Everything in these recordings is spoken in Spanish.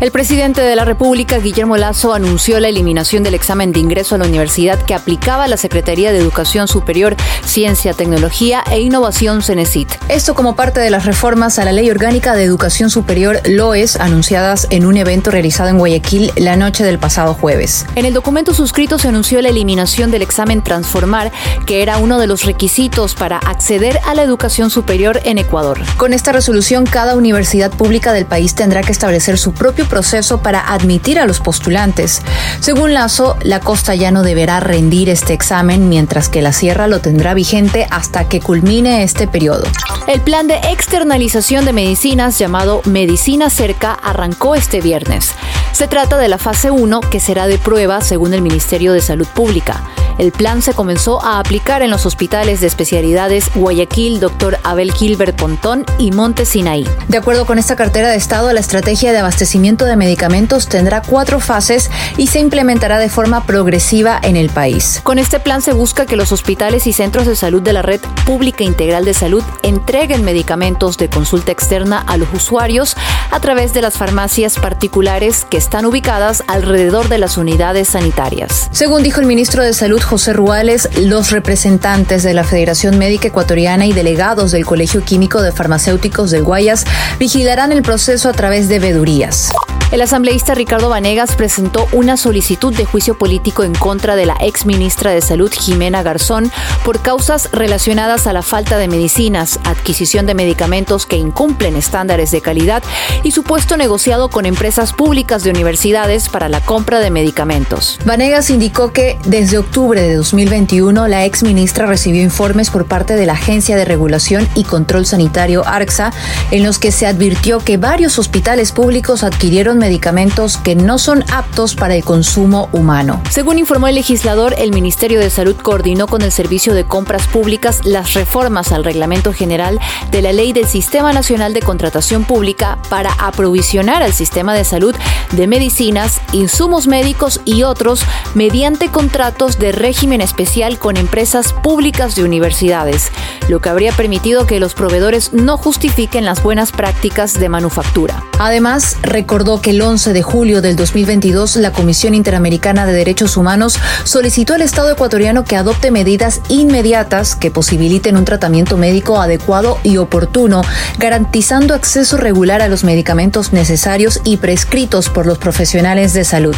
El presidente de la República, Guillermo Lazo, anunció la eliminación del examen de ingreso a la universidad que aplicaba la Secretaría de Educación Superior, Ciencia, Tecnología e Innovación, CENESIT. Esto como parte de las reformas a la Ley Orgánica de Educación Superior, LOES, anunciadas en un evento realizado en Guayaquil la noche del pasado jueves. En el documento suscrito se anunció la eliminación del examen Transformar, que era uno de los requisitos para acceder a la educación superior en Ecuador. Con esta resolución, cada universidad pública del país tendrá que establecer su propio proceso para admitir a los postulantes. Según Lazo, la costa ya no deberá rendir este examen, mientras que la sierra lo tendrá vigente hasta que culmine este periodo. El plan de externalización de medicinas llamado Medicina Cerca arrancó este viernes. Se trata de la fase 1 que será de prueba según el Ministerio de Salud Pública. El plan se comenzó a aplicar en los hospitales de especialidades Guayaquil, Dr. Abel Gilbert Pontón y Monte Sinaí. De acuerdo con esta cartera de Estado, la estrategia de abastecimiento de medicamentos tendrá cuatro fases y se implementará de forma progresiva en el país. Con este plan se busca que los hospitales y centros de salud de la red pública integral de salud entreguen medicamentos de consulta externa a los usuarios a través de las farmacias particulares que están ubicadas alrededor de las unidades sanitarias. Según dijo el ministro de Salud José Ruales, los representantes de la Federación Médica Ecuatoriana y delegados del Colegio Químico de Farmacéuticos del Guayas vigilarán el proceso a través de vedurías. El asambleísta Ricardo Vanegas presentó una solicitud de juicio político en contra de la ex ministra de Salud Jimena Garzón por causas relacionadas a la falta de medicinas, adquisición de medicamentos que incumplen estándares de calidad y supuesto negociado con empresas públicas de universidades para la compra de medicamentos. Vanegas indicó que desde octubre de 2021 la ex ministra recibió informes por parte de la Agencia de Regulación y Control Sanitario ARCSA en los que se advirtió que varios hospitales públicos adquirieron medicamentos que no son aptos para el consumo humano. Según informó el legislador, el Ministerio de Salud coordinó con el Servicio de Compras Públicas las reformas al Reglamento General de la Ley del Sistema Nacional de Contratación Pública para aprovisionar al sistema de salud de medicinas, insumos médicos y otros mediante contratos de régimen especial con empresas públicas de universidades, lo que habría permitido que los proveedores no justifiquen las buenas prácticas de manufactura. Además, recordó que el 11 de julio del 2022 la Comisión Interamericana de Derechos Humanos solicitó al Estado ecuatoriano que adopte medidas inmediatas que posibiliten un tratamiento médico adecuado y oportuno, garantizando acceso regular a los medicamentos necesarios y prescritos por los profesionales de salud.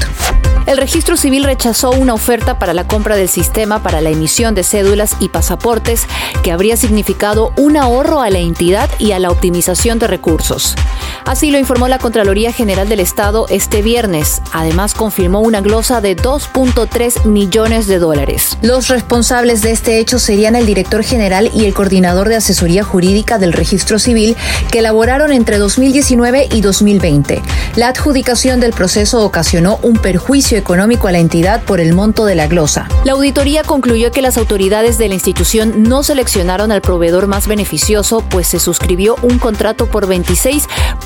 El registro civil rechazó una oferta para la compra del sistema para la emisión de cédulas y pasaportes que habría significado un ahorro a la entidad y a la optimización de recursos. Así lo informó la Contraloría General del Estado este viernes. Además, confirmó una glosa de 2.3 millones de dólares. Los responsables de este hecho serían el director general y el coordinador de asesoría jurídica del registro civil que elaboraron entre 2019 y 2020. La adjudicación del proceso ocasionó un perjuicio económico a la entidad por el monto de la glosa. La auditoría concluyó que las autoridades de la institución no seleccionaron al proveedor más beneficioso, pues se suscribió un contrato por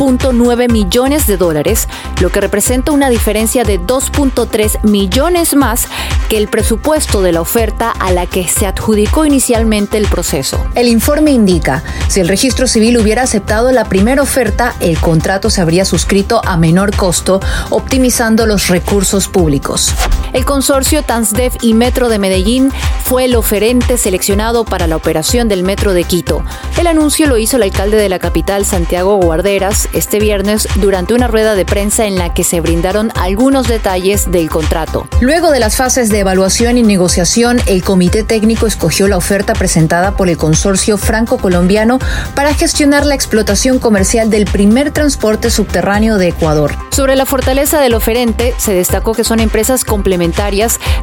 26.9 millones de dólares, lo que representa una diferencia de 2.3 millones más que el presupuesto de la oferta a la que se adjudicó inicialmente el proceso. El informe indica, si el registro civil hubiera aceptado la primera oferta, el contrato se habría suscrito a menor costo, optimizando los recursos públicos. El consorcio Transdev y Metro de Medellín fue el oferente seleccionado para la operación del Metro de Quito. El anuncio lo hizo el alcalde de la capital, Santiago Guarderas, este viernes durante una rueda de prensa en la que se brindaron algunos detalles del contrato. Luego de las fases de evaluación y negociación, el comité técnico escogió la oferta presentada por el consorcio franco-colombiano para gestionar la explotación comercial del primer transporte subterráneo de Ecuador. Sobre la fortaleza del oferente, se destacó que son empresas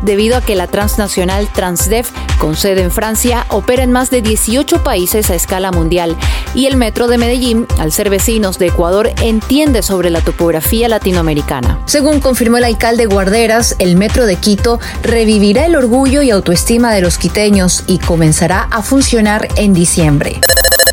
debido a que la transnacional Transdev, con sede en Francia, opera en más de 18 países a escala mundial y el Metro de Medellín, al ser vecinos de Ecuador, entiende sobre la topografía latinoamericana. Según confirmó el alcalde Guarderas, el Metro de Quito revivirá el orgullo y autoestima de los quiteños y comenzará a funcionar en diciembre.